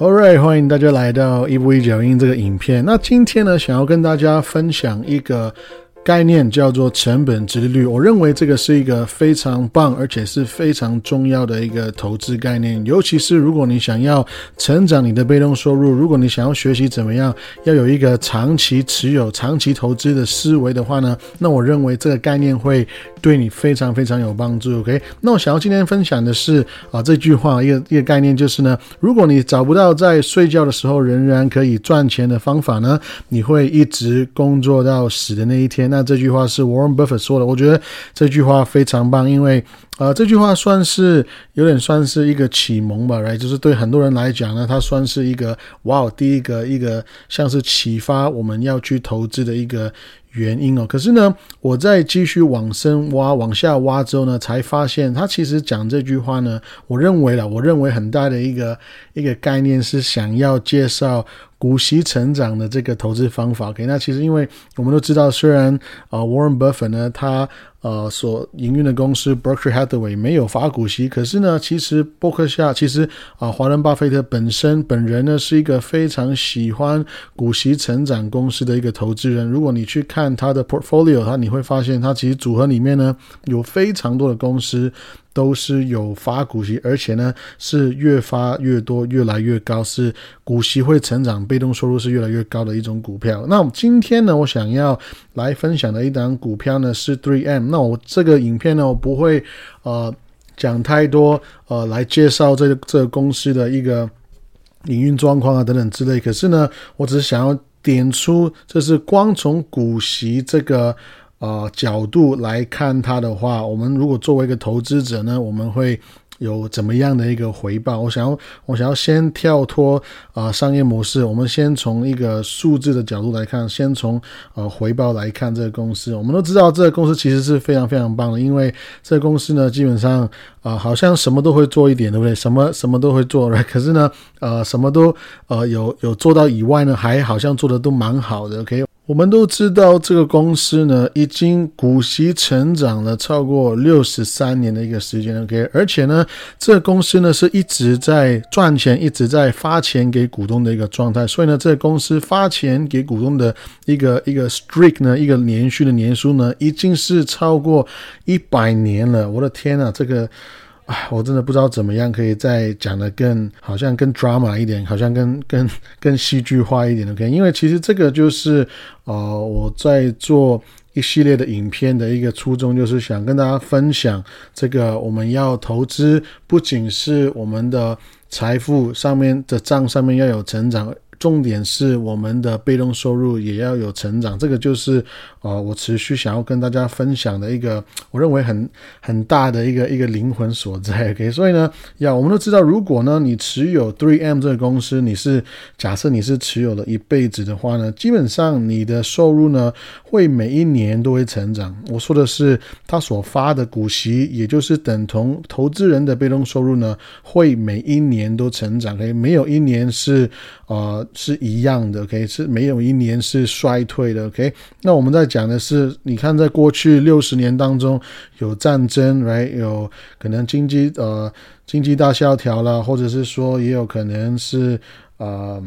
All right，欢迎大家来到一步一脚印这个影片。那今天呢，想要跟大家分享一个。概念叫做成本直利率，我认为这个是一个非常棒，而且是非常重要的一个投资概念。尤其是如果你想要成长你的被动收入，如果你想要学习怎么样要有一个长期持有、长期投资的思维的话呢，那我认为这个概念会对你非常非常有帮助。OK，那我想要今天分享的是啊这句话一个一个概念就是呢，如果你找不到在睡觉的时候仍然可以赚钱的方法呢，你会一直工作到死的那一天。那这句话是 Warren Buffett 说的，我觉得这句话非常棒，因为呃，这句话算是有点算是一个启蒙吧来就是对很多人来讲呢，它算是一个哇，第一个一个像是启发我们要去投资的一个原因哦。可是呢，我在继续往深挖、往下挖之后呢，才发现他其实讲这句话呢，我认为了，我认为很大的一个一个概念是想要介绍。股息成长的这个投资方法，OK，那其实因为我们都知道，虽然啊，Warren Buffett 呢，他呃所营运的公司 Berkshire Hathaway 没有发股息，可是呢，其实伯克夏其实啊，华伦巴菲特本身本人呢是一个非常喜欢股息成长公司的一个投资人。如果你去看他的 portfolio，他你会发现他其实组合里面呢有非常多的公司。都是有发股息，而且呢是越发越多，越来越高，是股息会成长，被动收入是越来越高的一种股票。那今天呢，我想要来分享的一档股票呢是 Three M。那我这个影片呢，我不会呃讲太多呃来介绍这个这个公司的一个营运状况啊等等之类。可是呢，我只是想要点出，这是光从股息这个。啊，角度来看它的话，我们如果作为一个投资者呢，我们会有怎么样的一个回报？我想要，我想要先跳脱啊商业模式，我们先从一个数字的角度来看，先从呃回报来看这个公司。我们都知道这个公司其实是非常非常棒的，因为这个公司呢，基本上啊好像什么都会做一点，对不对？什么什么都会做，可是呢，呃，什么都呃有有做到以外呢，还好像做的都蛮好的。OK。我们都知道，这个公司呢，已经股息成长了超过六十三年的一个时间，OK，而且呢，这个公司呢是一直在赚钱，一直在发钱给股东的一个状态，所以呢，这个公司发钱给股东的一个一个 streak 呢，一个连续的年数呢，已经是超过一百年了。我的天呐，这个！哎，我真的不知道怎么样可以再讲的更好像更 drama 一点，好像更更更戏剧化一点的。OK，因为其实这个就是呃我在做一系列的影片的一个初衷，就是想跟大家分享这个我们要投资，不仅是我们的财富上面的账上面要有成长。重点是我们的被动收入也要有成长，这个就是呃我持续想要跟大家分享的一个我认为很很大的一个一个灵魂所在。OK，所以呢，呀，我们都知道，如果呢你持有 Three M 这个公司，你是假设你是持有了一辈子的话呢，基本上你的收入呢会每一年都会成长。我说的是他所发的股息，也就是等同投资人的被动收入呢，会每一年都成长。OK，没有一年是啊。是一样的，OK，是没有一年是衰退的，OK。那我们在讲的是，你看，在过去六十年当中，有战争，right，有可能经济呃经济大萧条了，或者是说也有可能是呃。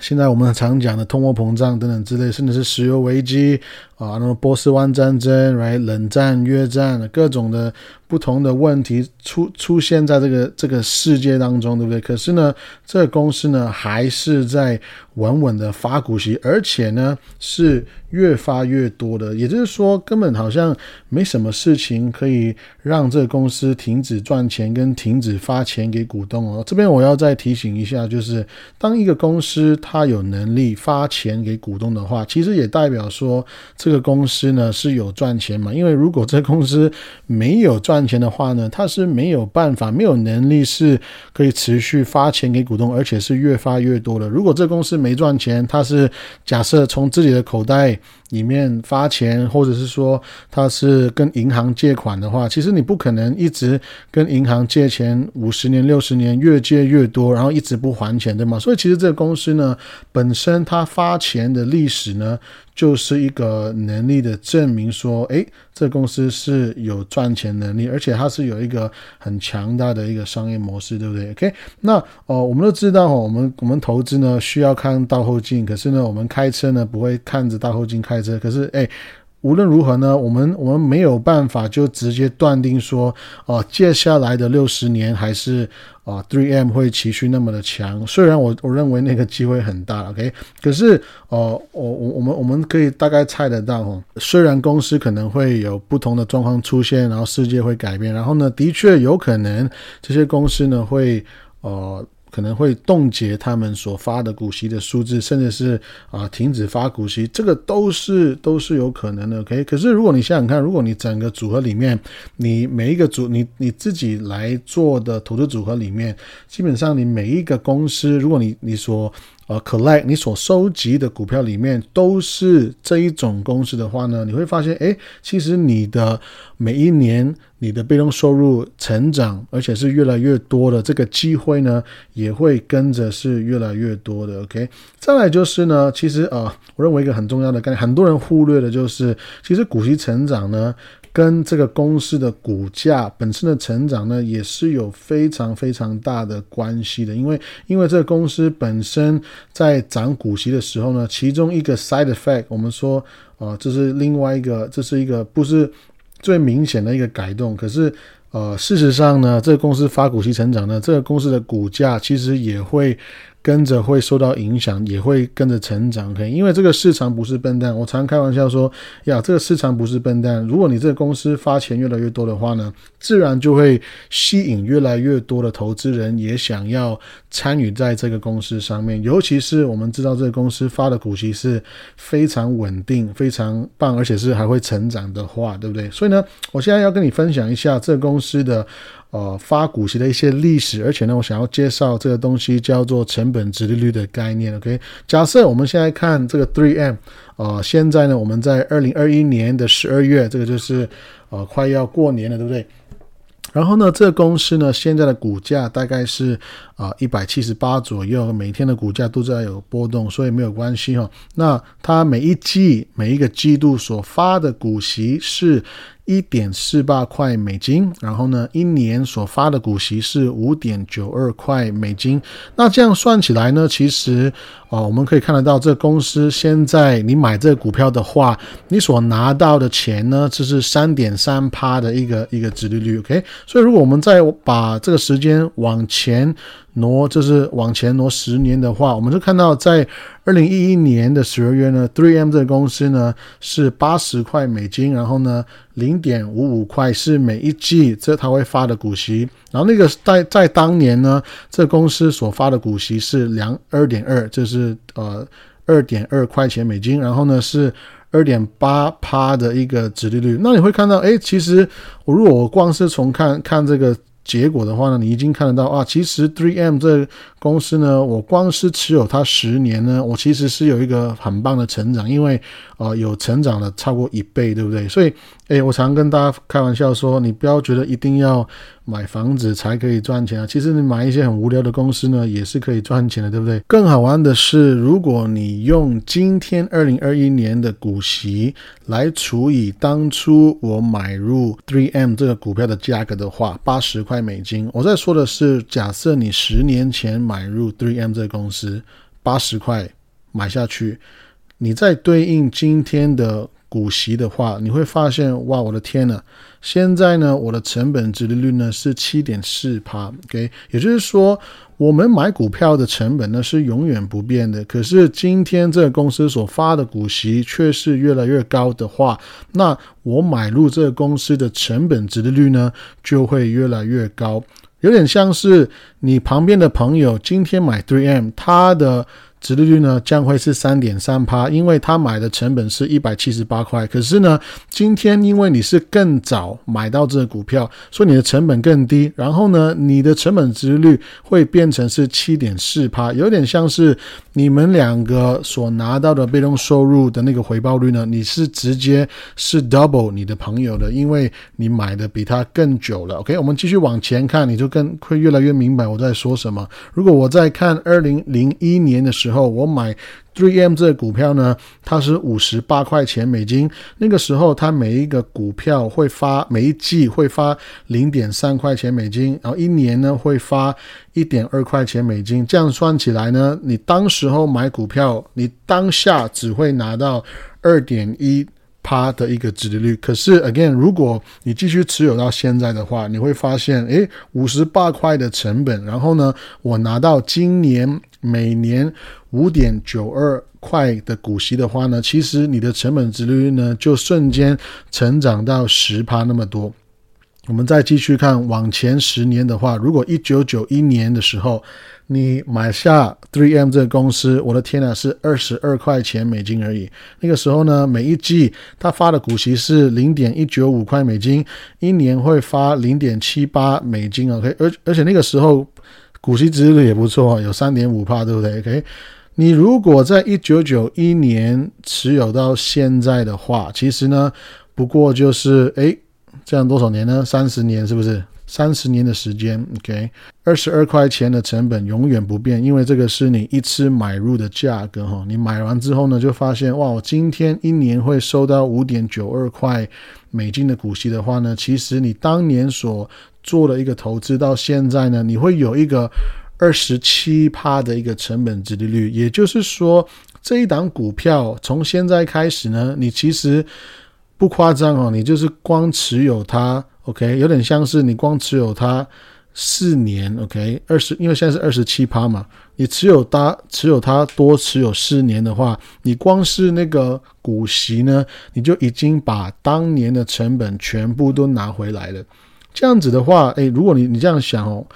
现在我们常讲的通货膨胀等等之类，甚至是石油危机啊，那么波斯湾战争来冷战、越战，各种的。不同的问题出出现在这个这个世界当中，对不对？可是呢，这个公司呢还是在稳稳的发股息，而且呢是越发越多的。也就是说，根本好像没什么事情可以让这个公司停止赚钱跟停止发钱给股东哦。这边我要再提醒一下，就是当一个公司它有能力发钱给股东的话，其实也代表说这个公司呢是有赚钱嘛。因为如果这公司没有赚，钱的话呢，他是没有办法、没有能力是可以持续发钱给股东，而且是越发越多的。如果这公司没赚钱，他是假设从自己的口袋里面发钱，或者是说他是跟银行借款的话，其实你不可能一直跟银行借钱五十年、六十年，越借越多，然后一直不还钱，对吗？所以其实这个公司呢，本身它发钱的历史呢。就是一个能力的证明，说，诶，这公司是有赚钱能力，而且它是有一个很强大的一个商业模式，对不对？OK，那哦，我们都知道哦，我们我们投资呢需要看倒后镜，可是呢，我们开车呢不会看着倒后镜开车，可是诶。无论如何呢，我们我们没有办法就直接断定说，哦，接下来的六十年还是啊，Three M 会持续那么的强。虽然我我认为那个机会很大，OK，可是哦，我我我们我们可以大概猜得到哦，虽然公司可能会有不同的状况出现，然后世界会改变，然后呢，的确有可能这些公司呢会呃。可能会冻结他们所发的股息的数字，甚至是啊停止发股息，这个都是都是有可能的。OK，可是如果你想想看，如果你整个组合里面，你每一个组你你自己来做的投资组合里面，基本上你每一个公司，如果你你所呃，collect 你所收集的股票里面都是这一种公司的话呢，你会发现，哎，其实你的每一年你的被动收入成长，而且是越来越多的，这个机会呢也会跟着是越来越多的。OK，再来就是呢，其实呃，我认为一个很重要的概念，很多人忽略的就是，其实股息成长呢。跟这个公司的股价本身的成长呢，也是有非常非常大的关系的。因为，因为这个公司本身在涨股息的时候呢，其中一个 side effect，我们说，啊，这是另外一个，这是一个不是最明显的一个改动。可是，呃，事实上呢，这个公司发股息成长呢，这个公司的股价其实也会。跟着会受到影响，也会跟着成长。可以，因为这个市场不是笨蛋。我常开玩笑说，呀，这个市场不是笨蛋。如果你这个公司发钱越来越多的话呢，自然就会吸引越来越多的投资人也想要参与在这个公司上面。尤其是我们知道这个公司发的股息是非常稳定、非常棒，而且是还会成长的话，对不对？所以呢，我现在要跟你分享一下这个公司的。呃，发股息的一些历史，而且呢，我想要介绍这个东西叫做成本值利率的概念。OK，假设我们现在看这个 Three M，呃，现在呢，我们在二零二一年的十二月，这个就是呃快要过年了，对不对？然后呢，这个公司呢，现在的股价大概是啊一百七十八左右，每天的股价都在有波动，所以没有关系哈。那它每一季每一个季度所发的股息是。一点四八块美金，然后呢，一年所发的股息是五点九二块美金。那这样算起来呢，其实哦，我们可以看得到，这个公司现在你买这个股票的话，你所拿到的钱呢，就是三点三趴的一个一个值利率。OK，所以如果我们再把这个时间往前。挪就是往前挪十年的话，我们就看到在二零一一年的十二月呢，Three M 这个公司呢是八十块美金，然后呢零点五五块是每一季这他会发的股息，然后那个在在当年呢，这公司所发的股息是两二点二，这是是呃二点二块钱美金，然后呢是二点八趴的一个值利率。那你会看到，哎，其实我如果我光是从看看这个。结果的话呢，你已经看得到啊，其实 Three M 这公司呢，我光是持有它十年呢，我其实是有一个很棒的成长，因为呃有成长了超过一倍，对不对？所以，诶，我常跟大家开玩笑说，你不要觉得一定要。买房子才可以赚钱啊！其实你买一些很无聊的公司呢，也是可以赚钱的，对不对？更好玩的是，如果你用今天二零二一年的股息来除以当初我买入 Three M 这个股票的价格的话，八十块美金。我在说的是，假设你十年前买入 Three M 这公司，八十块买下去，你再对应今天的。股息的话，你会发现，哇，我的天呐！现在呢，我的成本值利率呢是七点四帕，OK，也就是说，我们买股票的成本呢是永远不变的。可是今天这个公司所发的股息却是越来越高的话，那我买入这个公司的成本值利率呢就会越来越高，有点像是你旁边的朋友今天买 Three M，他的。殖利率呢将会是三点三趴，因为他买的成本是一百七十八块。可是呢，今天因为你是更早买到这个股票，所以你的成本更低。然后呢，你的成本殖率会变成是七点四趴，有点像是你们两个所拿到的被动收入的那个回报率呢，你是直接是 double 你的朋友的，因为你买的比他更久了。OK，我们继续往前看，你就更会越来越明白我在说什么。如果我在看二零零一年的时，时候，我买 Three M 这个股票呢，它是五十八块钱美金。那个时候，它每一个股票会发每一季会发零点三块钱美金，然后一年呢会发一点二块钱美金。这样算起来呢，你当时候买股票，你当下只会拿到二点一。它的一个值利率，可是 again，如果你继续持有到现在的话，你会发现，诶，五十八块的成本，然后呢，我拿到今年每年五点九二块的股息的话呢，其实你的成本值利率呢，就瞬间成长到十趴那么多。我们再继续看往前十年的话，如果一九九一年的时候你买下 Three M 这个公司，我的天呐，是二十二块钱美金而已。那个时候呢，每一季它发的股息是零点一九五块美金，一年会发零点七八美金 OK，而而且那个时候股息值率也不错，有三点五帕，对不对？OK，你如果在一九九一年持有到现在的话，其实呢，不过就是诶。这样多少年呢？三十年是不是？三十年的时间，OK，二十二块钱的成本永远不变，因为这个是你一次买入的价格哈。你买完之后呢，就发现哇，我今天一年会收到五点九二块美金的股息的话呢，其实你当年所做的一个投资到现在呢，你会有一个二十七趴的一个成本值利率，也就是说，这一档股票从现在开始呢，你其实。不夸张哦，你就是光持有它，OK，有点像是你光持有它四年，OK，二十，因为现在是二十七趴嘛，你持有它，持有它多持有四年的话，你光是那个股息呢，你就已经把当年的成本全部都拿回来了。这样子的话，诶，如果你你这样想哦，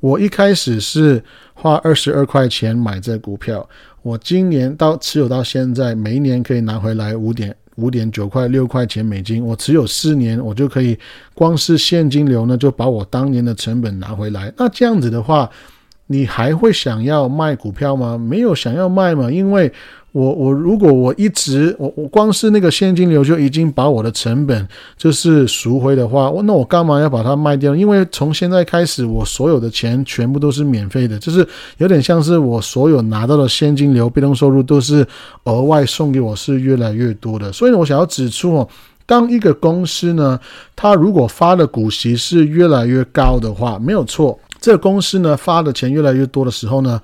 我一开始是花二十二块钱买这股票，我今年到持有到现在，每一年可以拿回来五点。五点九块六块钱美金，我持有四年，我就可以光是现金流呢，就把我当年的成本拿回来。那这样子的话，你还会想要卖股票吗？没有想要卖嘛，因为。我我如果我一直我我光是那个现金流就已经把我的成本就是赎回的话，我那我干嘛要把它卖掉？因为从现在开始，我所有的钱全部都是免费的，就是有点像是我所有拿到的现金流、被动收入都是额外送给我，是越来越多的。所以，我想要指出哦，当一个公司呢，它如果发的股息是越来越高的话，没有错，这个公司呢发的钱越来越多的时候呢。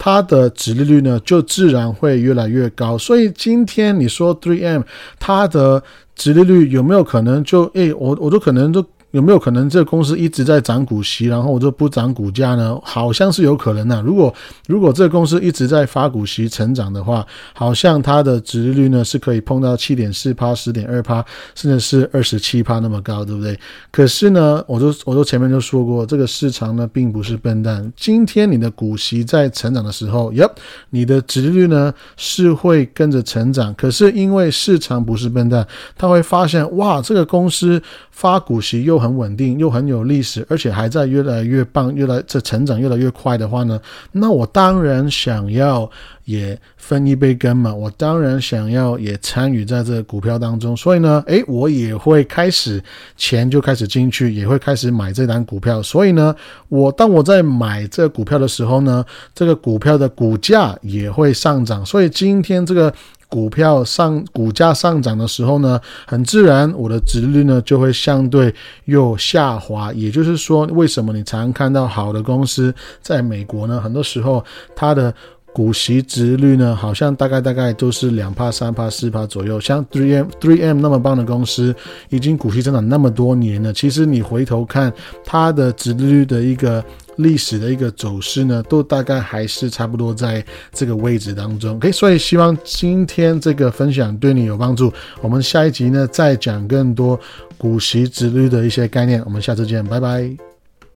它的值利率呢，就自然会越来越高。所以今天你说 Three M 它的值利率有没有可能就诶，我我都可能都。有没有可能这公司一直在涨股息，然后我就不涨股价呢？好像是有可能的。如果如果这个公司一直在发股息成长的话，好像它的值率呢是可以碰到七点四趴、十点二趴，甚至是二十七趴那么高，对不对？可是呢，我都我都前面就说过，这个市场呢并不是笨蛋。今天你的股息在成长的时候，Yep，你的值率呢是会跟着成长。可是因为市场不是笨蛋，他会发现哇，这个公司发股息又很稳定又很有历史，而且还在越来越棒，越来这成长越来越快的话呢，那我当然想要也分一杯羹嘛，我当然想要也参与在这个股票当中，所以呢，诶，我也会开始钱就开始进去，也会开始买这单股票，所以呢，我当我在买这股票的时候呢，这个股票的股价也会上涨，所以今天这个。股票上股价上涨的时候呢，很自然，我的值率呢就会相对又下滑。也就是说，为什么你常看到好的公司在美国呢？很多时候它的股息值率呢，好像大概大概都是两帕、三帕、四帕左右。像 Three M、Three M 那么棒的公司，已经股息增长那么多年了，其实你回头看它的值率的一个。历史的一个走势呢，都大概还是差不多在这个位置当中。OK，所以希望今天这个分享对你有帮助。我们下一集呢，再讲更多股息之率的一些概念。我们下次见，拜拜。